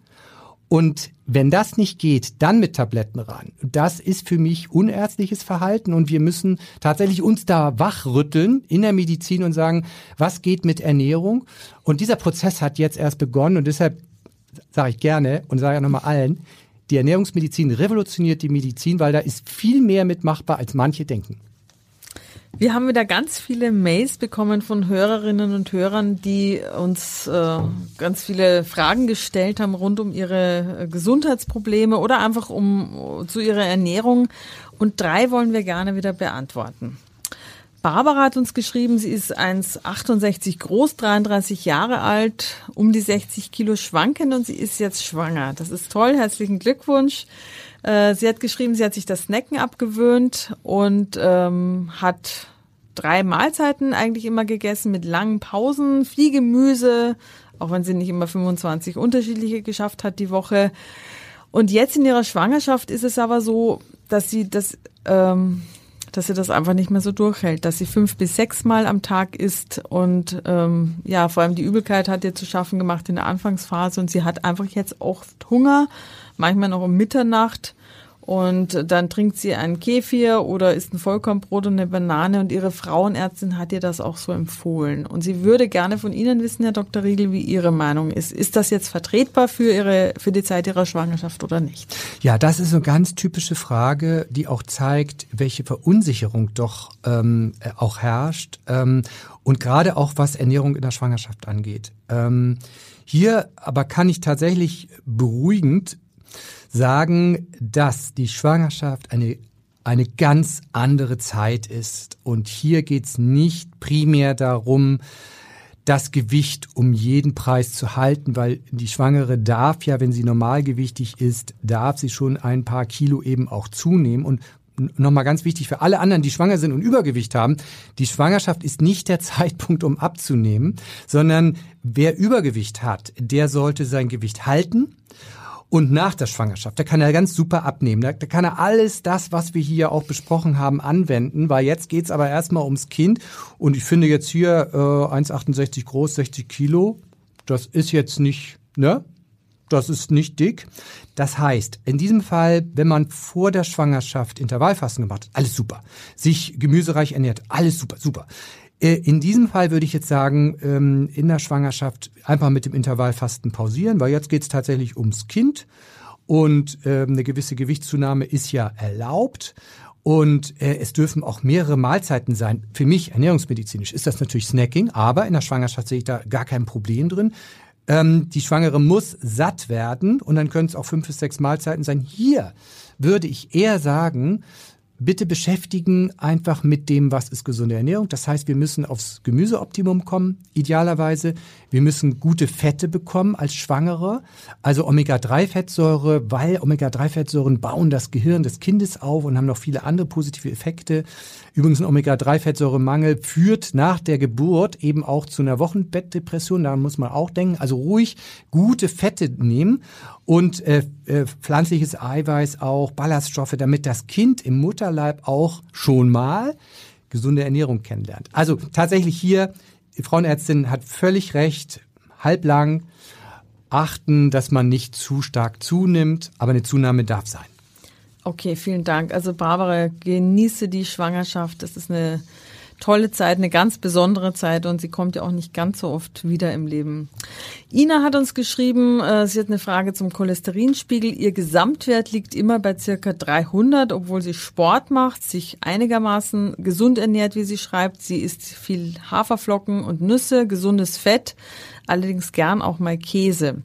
Und wenn das nicht geht, dann mit Tabletten ran. Das ist für mich unärztliches Verhalten und wir müssen tatsächlich uns da wachrütteln in der Medizin und sagen, was geht mit Ernährung? Und dieser Prozess hat jetzt erst begonnen und deshalb sage ich gerne und sage ja nochmal allen, die Ernährungsmedizin revolutioniert die Medizin, weil da ist viel mehr mitmachbar, als manche denken. Wir haben wieder ganz viele Mails bekommen von Hörerinnen und Hörern, die uns äh, ganz viele Fragen gestellt haben rund um ihre äh, Gesundheitsprobleme oder einfach um zu ihrer Ernährung. Und drei wollen wir gerne wieder beantworten. Barbara hat uns geschrieben, sie ist 1,68 groß, 33 Jahre alt, um die 60 Kilo schwankend und sie ist jetzt schwanger. Das ist toll, herzlichen Glückwunsch. Äh, sie hat geschrieben, sie hat sich das Snacken abgewöhnt und ähm, hat drei Mahlzeiten eigentlich immer gegessen mit langen Pausen, viel Gemüse, auch wenn sie nicht immer 25 unterschiedliche geschafft hat die Woche. Und jetzt in ihrer Schwangerschaft ist es aber so, dass sie das, ähm, dass sie das einfach nicht mehr so durchhält, dass sie fünf bis sechs Mal am Tag isst und ähm, ja, vor allem die Übelkeit hat ihr zu schaffen gemacht in der Anfangsphase und sie hat einfach jetzt auch Hunger, manchmal noch um Mitternacht und dann trinkt sie einen Kefir oder isst ein Vollkornbrot und eine Banane und ihre Frauenärztin hat ihr das auch so empfohlen. Und sie würde gerne von Ihnen wissen, Herr Dr. Riegel, wie Ihre Meinung ist. Ist das jetzt vertretbar für Ihre, für die Zeit Ihrer Schwangerschaft oder nicht? Ja, das ist eine ganz typische Frage, die auch zeigt, welche Verunsicherung doch ähm, auch herrscht. Ähm, und gerade auch was Ernährung in der Schwangerschaft angeht. Ähm, hier aber kann ich tatsächlich beruhigend sagen, dass die Schwangerschaft eine eine ganz andere Zeit ist. Und hier geht's nicht primär darum, das Gewicht um jeden Preis zu halten, weil die Schwangere darf ja, wenn sie normalgewichtig ist, darf sie schon ein paar Kilo eben auch zunehmen. Und nochmal ganz wichtig für alle anderen, die schwanger sind und Übergewicht haben, die Schwangerschaft ist nicht der (laughs) Zeitpunkt, um abzunehmen, sondern wer Übergewicht hat, der sollte sein Gewicht halten und nach der Schwangerschaft. Da kann er ganz super abnehmen. Da, kann er alles das, was wir hier auch besprochen haben, anwenden, weil jetzt geht's aber erstmal ums Kind. Und ich finde jetzt hier äh, 1,68 groß, 60 Kilo, das ist jetzt nicht, ne? Das ist nicht dick. Das heißt, in diesem Fall, wenn man vor der Schwangerschaft Intervallfasten gemacht hat, alles super. Sich gemüsereich ernährt, alles super, super. Äh, in diesem Fall würde ich jetzt sagen, ähm, in der Schwangerschaft einfach mit dem Intervallfasten pausieren, weil jetzt geht es tatsächlich ums Kind und ähm, eine gewisse Gewichtszunahme ist ja erlaubt. Und äh, es dürfen auch mehrere Mahlzeiten sein. Für mich, ernährungsmedizinisch, ist das natürlich Snacking, aber in der Schwangerschaft sehe ich da gar kein Problem drin. Ähm, die Schwangere muss satt werden und dann können es auch fünf bis sechs Mahlzeiten sein. Hier würde ich eher sagen, bitte beschäftigen einfach mit dem, was ist gesunde Ernährung. Das heißt, wir müssen aufs Gemüseoptimum kommen, idealerweise. Wir müssen gute Fette bekommen als Schwangere, also Omega-3-Fettsäure, weil Omega-3-Fettsäuren bauen das Gehirn des Kindes auf und haben noch viele andere positive Effekte. Übrigens ein Omega-3-Fettsäuremangel führt nach der Geburt eben auch zu einer Wochenbettdepression. Daran muss man auch denken. Also ruhig gute Fette nehmen und äh, äh, pflanzliches Eiweiß auch, Ballaststoffe, damit das Kind im Mutterleib auch schon mal gesunde Ernährung kennenlernt. Also tatsächlich hier, die Frauenärztin hat völlig recht, halblang achten, dass man nicht zu stark zunimmt, aber eine Zunahme darf sein. Okay, vielen Dank. Also Barbara, genieße die Schwangerschaft. Das ist eine tolle Zeit, eine ganz besondere Zeit und sie kommt ja auch nicht ganz so oft wieder im Leben. Ina hat uns geschrieben, äh, sie hat eine Frage zum Cholesterinspiegel. Ihr Gesamtwert liegt immer bei circa 300, obwohl sie Sport macht, sich einigermaßen gesund ernährt, wie sie schreibt. Sie isst viel Haferflocken und Nüsse, gesundes Fett, allerdings gern auch mal Käse.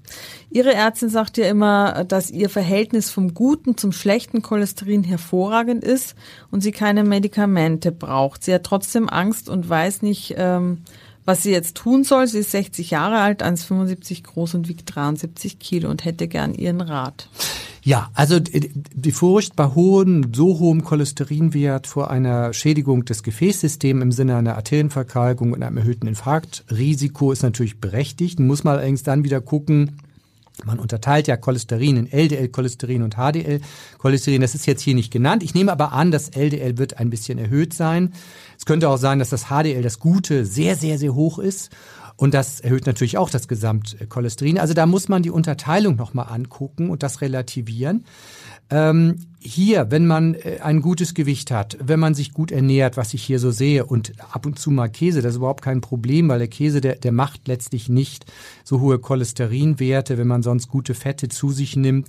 Ihre Ärztin sagt ja immer, dass ihr Verhältnis vom guten zum schlechten Cholesterin hervorragend ist und sie keine Medikamente braucht. Sie hat trotzdem Angst und weiß nicht, ähm, was sie jetzt tun soll. Sie ist 60 Jahre alt, 1,75 groß und wiegt 73 Kilo und hätte gern ihren Rat. Ja, also die Furcht bei hohen, so hohem Cholesterinwert vor einer Schädigung des Gefäßsystems im Sinne einer Arterienverkalkung und einem erhöhten Infarktrisiko ist natürlich berechtigt. Muss man allerdings dann wieder gucken, man unterteilt ja Cholesterin in LDL-Cholesterin und HDL-Cholesterin. Das ist jetzt hier nicht genannt. Ich nehme aber an, das LDL wird ein bisschen erhöht sein. Es könnte auch sein, dass das HDL, das Gute, sehr, sehr, sehr hoch ist. Und das erhöht natürlich auch das Gesamtcholesterin. Also da muss man die Unterteilung nochmal angucken und das relativieren. Ähm, hier, wenn man äh, ein gutes Gewicht hat, wenn man sich gut ernährt, was ich hier so sehe, und ab und zu mal Käse, das ist überhaupt kein Problem, weil der Käse, der, der macht letztlich nicht so hohe Cholesterinwerte, wenn man sonst gute Fette zu sich nimmt.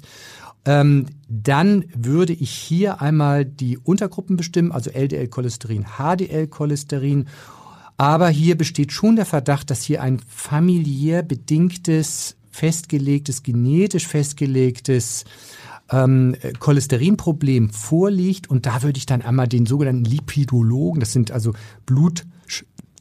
Ähm, dann würde ich hier einmal die Untergruppen bestimmen, also LDL-Cholesterin, HDL-Cholesterin. Aber hier besteht schon der Verdacht, dass hier ein familiär bedingtes, festgelegtes, genetisch festgelegtes ähm, Cholesterinproblem vorliegt. Und da würde ich dann einmal den sogenannten Lipidologen, das sind also Blut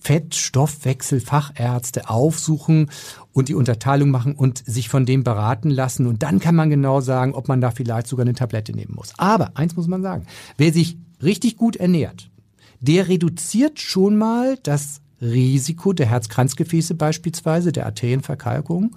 Fettstoffwechselfachärzte aufsuchen und die Unterteilung machen und sich von dem beraten lassen. Und dann kann man genau sagen, ob man da vielleicht sogar eine Tablette nehmen muss. Aber eins muss man sagen, wer sich richtig gut ernährt, der reduziert schon mal das Risiko der Herzkranzgefäße beispielsweise, der Arterienverkalkung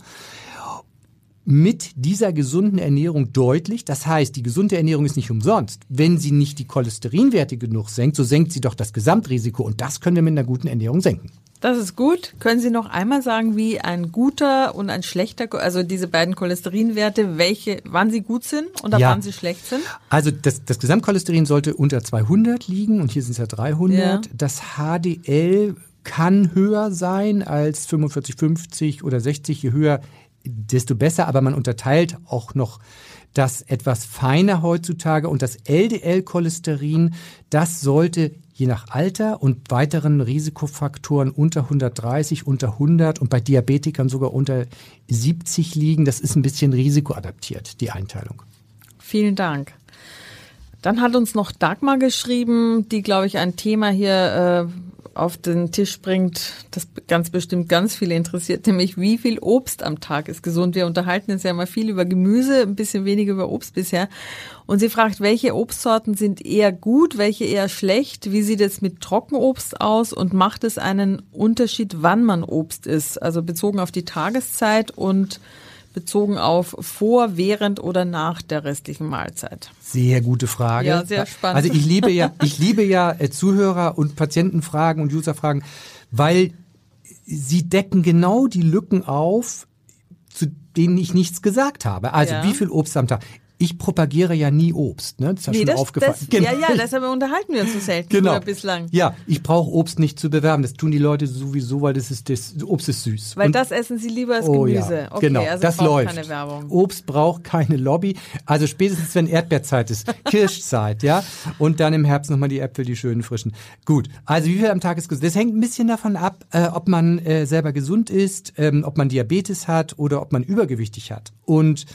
mit dieser gesunden Ernährung deutlich. Das heißt, die gesunde Ernährung ist nicht umsonst. Wenn sie nicht die Cholesterinwerte genug senkt, so senkt sie doch das Gesamtrisiko und das können wir mit einer guten Ernährung senken. Das ist gut. Können Sie noch einmal sagen, wie ein guter und ein schlechter, also diese beiden Cholesterinwerte, welche, wann sie gut sind oder ja. wann sie schlecht sind? Also das, das Gesamtcholesterin sollte unter 200 liegen und hier sind es ja 300. Ja. Das HDL kann höher sein als 45, 50 oder 60. Je höher, desto besser, aber man unterteilt auch noch das etwas feiner heutzutage und das LDL-Cholesterin, das sollte je nach Alter und weiteren Risikofaktoren unter 130, unter 100 und bei Diabetikern sogar unter 70 liegen. Das ist ein bisschen risikoadaptiert, die Einteilung. Vielen Dank. Dann hat uns noch Dagmar geschrieben, die, glaube ich, ein Thema hier äh, auf den Tisch bringt, das ganz bestimmt ganz viele interessiert, nämlich wie viel Obst am Tag ist gesund. Wir unterhalten uns ja immer viel über Gemüse, ein bisschen weniger über Obst bisher. Und sie fragt, welche Obstsorten sind eher gut, welche eher schlecht? Wie sieht es mit Trockenobst aus und macht es einen Unterschied, wann man Obst isst? Also bezogen auf die Tageszeit und bezogen auf vor, während oder nach der restlichen Mahlzeit? Sehr gute Frage. Ja, sehr spannend. Also ich liebe ja, ich liebe ja äh, Zuhörer und Patientenfragen und Userfragen, weil sie decken genau die Lücken auf, zu denen ich nichts gesagt habe. Also ja. wie viel Obst am Tag? Ich propagiere ja nie Obst, ne? Das ist ja nee, schon das, aufgefallen. Das, genau. Ja, ja, deshalb unterhalten wir uns so selten genau. bislang. Ja, ich brauche Obst nicht zu bewerben. Das tun die Leute sowieso, weil das ist das Obst ist süß. Weil Und, das essen sie lieber als Gemüse. Oh ja, okay, genau, also das läuft. Keine Werbung. Obst braucht keine Lobby. Also spätestens wenn Erdbeerzeit ist, (laughs) Kirschzeit, ja. Und dann im Herbst nochmal die Äpfel, die schönen frischen. Gut. Also wie viel am Tag ist gesund? Das hängt ein bisschen davon ab, äh, ob man äh, selber gesund ist, ähm, ob man Diabetes hat oder ob man übergewichtig hat. Und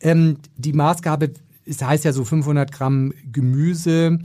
ähm, die Maßgabe es heißt ja so 500 Gramm Gemüse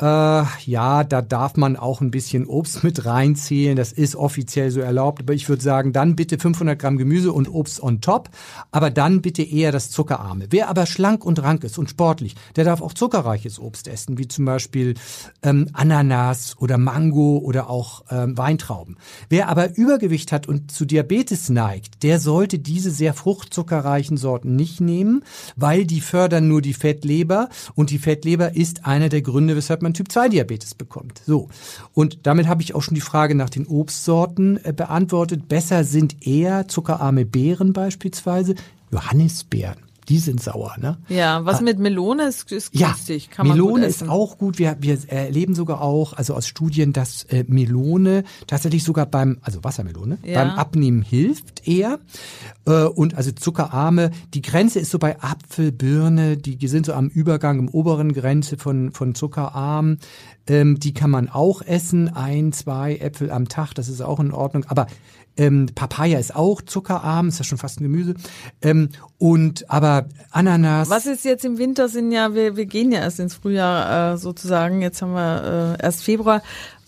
äh, ja, da darf man auch ein bisschen Obst mit reinzählen. Das ist offiziell so erlaubt. Aber ich würde sagen, dann bitte 500 Gramm Gemüse und Obst on top. Aber dann bitte eher das Zuckerarme. Wer aber schlank und rank ist und sportlich, der darf auch zuckerreiches Obst essen, wie zum Beispiel ähm, Ananas oder Mango oder auch ähm, Weintrauben. Wer aber Übergewicht hat und zu Diabetes neigt, der sollte diese sehr fruchtzuckerreichen Sorten nicht nehmen, weil die fördern nur die Fettleber und die Fettleber ist einer der Gründe, weshalb man man Typ-2-Diabetes bekommt. So. Und damit habe ich auch schon die Frage nach den Obstsorten äh, beantwortet. Besser sind eher zuckerarme Beeren beispielsweise, Johannisbeeren die sind sauer, ne? Ja, was ah. mit Melone ist, ist günstig, ja, kann man Melone ist auch gut. Wir, wir erleben sogar auch, also aus Studien, dass äh, Melone tatsächlich sogar beim, also Wassermelone, ja. beim Abnehmen hilft eher. Äh, und also zuckerarme, die Grenze ist so bei Apfel, Birne, die, die sind so am Übergang, im oberen Grenze von, von zuckerarm. Ähm, die kann man auch essen, ein, zwei Äpfel am Tag, das ist auch in Ordnung. Aber ähm, Papaya ist auch zuckerarm, ist ja schon fast ein Gemüse. Ähm, und aber Ananas. Was ist jetzt im Winter sind ja, wir, wir gehen ja erst ins Frühjahr äh, sozusagen, jetzt haben wir äh, erst Februar.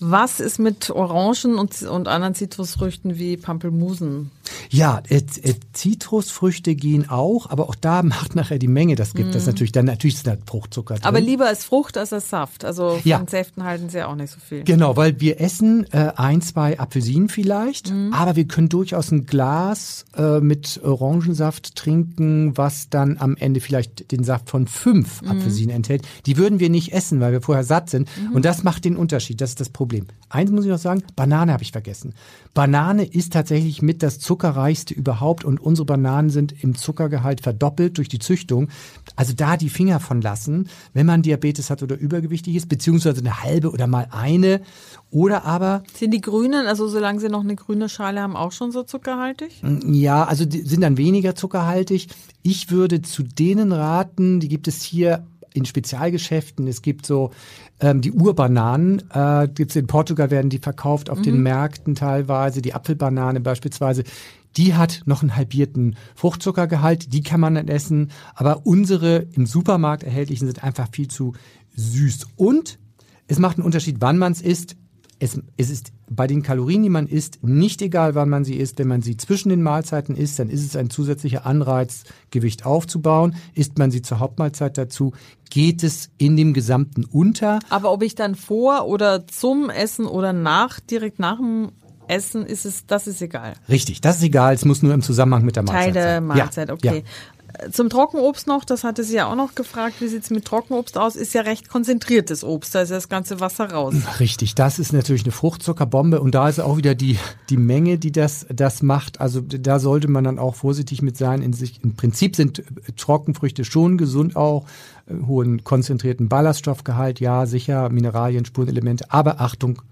Was ist mit Orangen und, und anderen Zitrusfrüchten wie Pampelmusen? Ja, äh, äh, Zitrusfrüchte gehen auch, aber auch da macht nachher die Menge das gibt. Mm. Das mhm. natürlich dann natürlich ist da Fruchtzucker drin. Aber lieber als Frucht als als Saft. Also von ja. Säften halten sie ja auch nicht so viel. Genau, weil wir essen äh, ein, zwei Apfelsinen vielleicht, mm. aber wir können durchaus ein Glas äh, mit Orangensaft trinken, was dann am Ende vielleicht den Saft von fünf mm. Apfelsinen enthält. Die würden wir nicht essen, weil wir vorher satt sind. -hmm. Und das macht den Unterschied. Das ist das Problem Problem. Eins muss ich noch sagen, Banane habe ich vergessen. Banane ist tatsächlich mit das zuckerreichste überhaupt und unsere Bananen sind im Zuckergehalt verdoppelt durch die Züchtung. Also da die Finger von lassen, wenn man Diabetes hat oder übergewichtig ist, beziehungsweise eine halbe oder mal eine. Oder aber. Sind die grünen, also solange sie noch eine grüne Schale haben, auch schon so zuckerhaltig? Ja, also die sind dann weniger zuckerhaltig. Ich würde zu denen raten, die gibt es hier in Spezialgeschäften. Es gibt so ähm, die Urbananen, äh, gibt's in Portugal werden die verkauft auf mhm. den Märkten teilweise, die Apfelbanane beispielsweise. Die hat noch einen halbierten Fruchtzuckergehalt, die kann man dann essen, aber unsere im Supermarkt erhältlichen sind einfach viel zu süß. Und es macht einen Unterschied, wann man es isst es, es ist bei den Kalorien, die man isst, nicht egal, wann man sie isst. Wenn man sie zwischen den Mahlzeiten isst, dann ist es ein zusätzlicher Anreiz, Gewicht aufzubauen. Isst man sie zur Hauptmahlzeit dazu, geht es in dem Gesamten unter. Aber ob ich dann vor oder zum Essen oder nach, direkt nach dem Essen ist es, das ist egal. Richtig, das ist egal. Es muss nur im Zusammenhang mit der Mahlzeit Teil der sein. Mahlzeit, ja, okay. Ja. Zum Trockenobst noch, das hatte sie ja auch noch gefragt, wie sieht's mit Trockenobst aus? Ist ja recht konzentriertes Obst, da ist ja das ganze Wasser raus. Richtig, das ist natürlich eine Fruchtzuckerbombe und da ist auch wieder die, die Menge, die das, das macht. Also da sollte man dann auch vorsichtig mit sein. In sich, Im Prinzip sind Trockenfrüchte schon gesund auch, äh, hohen konzentrierten Ballaststoffgehalt, ja, sicher, Mineralien, Spurenelemente, aber Achtung,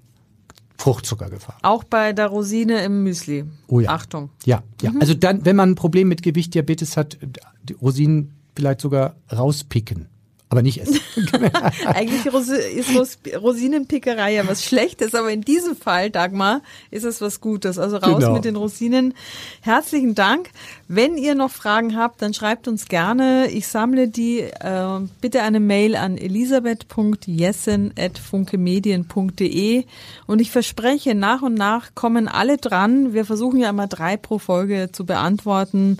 Fruchtzuckergefahr. Auch bei der Rosine im Müsli. Oh ja. Achtung. Ja, ja. Mhm. Also dann, wenn man ein Problem mit Gewicht, Diabetes hat, die Rosinen vielleicht sogar rauspicken aber nicht essen. (laughs) (laughs) Eigentlich ist Rosinenpickerei ja was Schlechtes, aber in diesem Fall, Dagmar, ist es was Gutes. Also raus genau. mit den Rosinen. Herzlichen Dank. Wenn ihr noch Fragen habt, dann schreibt uns gerne. Ich sammle die. Äh, bitte eine Mail an elisabeth.jessen.funkemedien.de und ich verspreche, nach und nach kommen alle dran. Wir versuchen ja immer drei pro Folge zu beantworten.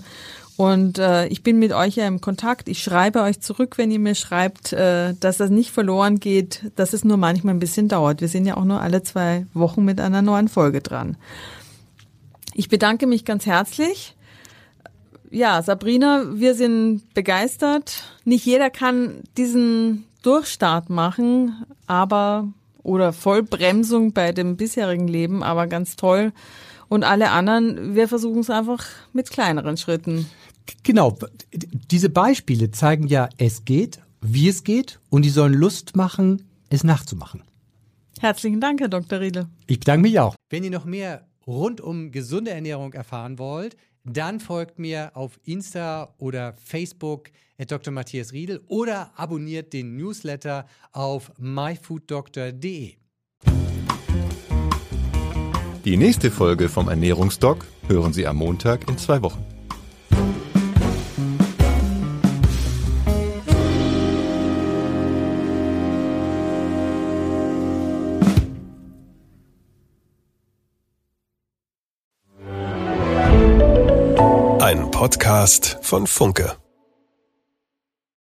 Und äh, ich bin mit euch ja im Kontakt. Ich schreibe euch zurück, wenn ihr mir schreibt, äh, dass das nicht verloren geht, dass es nur manchmal ein bisschen dauert. Wir sind ja auch nur alle zwei Wochen mit einer neuen Folge dran. Ich bedanke mich ganz herzlich. Ja, Sabrina, wir sind begeistert. Nicht jeder kann diesen Durchstart machen, aber oder Vollbremsung bei dem bisherigen Leben, aber ganz toll. Und alle anderen, wir versuchen es einfach mit kleineren Schritten. Genau, diese Beispiele zeigen ja, es geht, wie es geht und die sollen Lust machen, es nachzumachen. Herzlichen Dank, Herr Dr. Riedel. Ich bedanke mich auch. Wenn ihr noch mehr rund um gesunde Ernährung erfahren wollt, dann folgt mir auf Insta oder Facebook at Dr. Matthias Riedel oder abonniert den Newsletter auf myfooddoctor.de. Die nächste Folge vom Ernährungsdoc hören Sie am Montag in zwei Wochen. Podcast von Funke.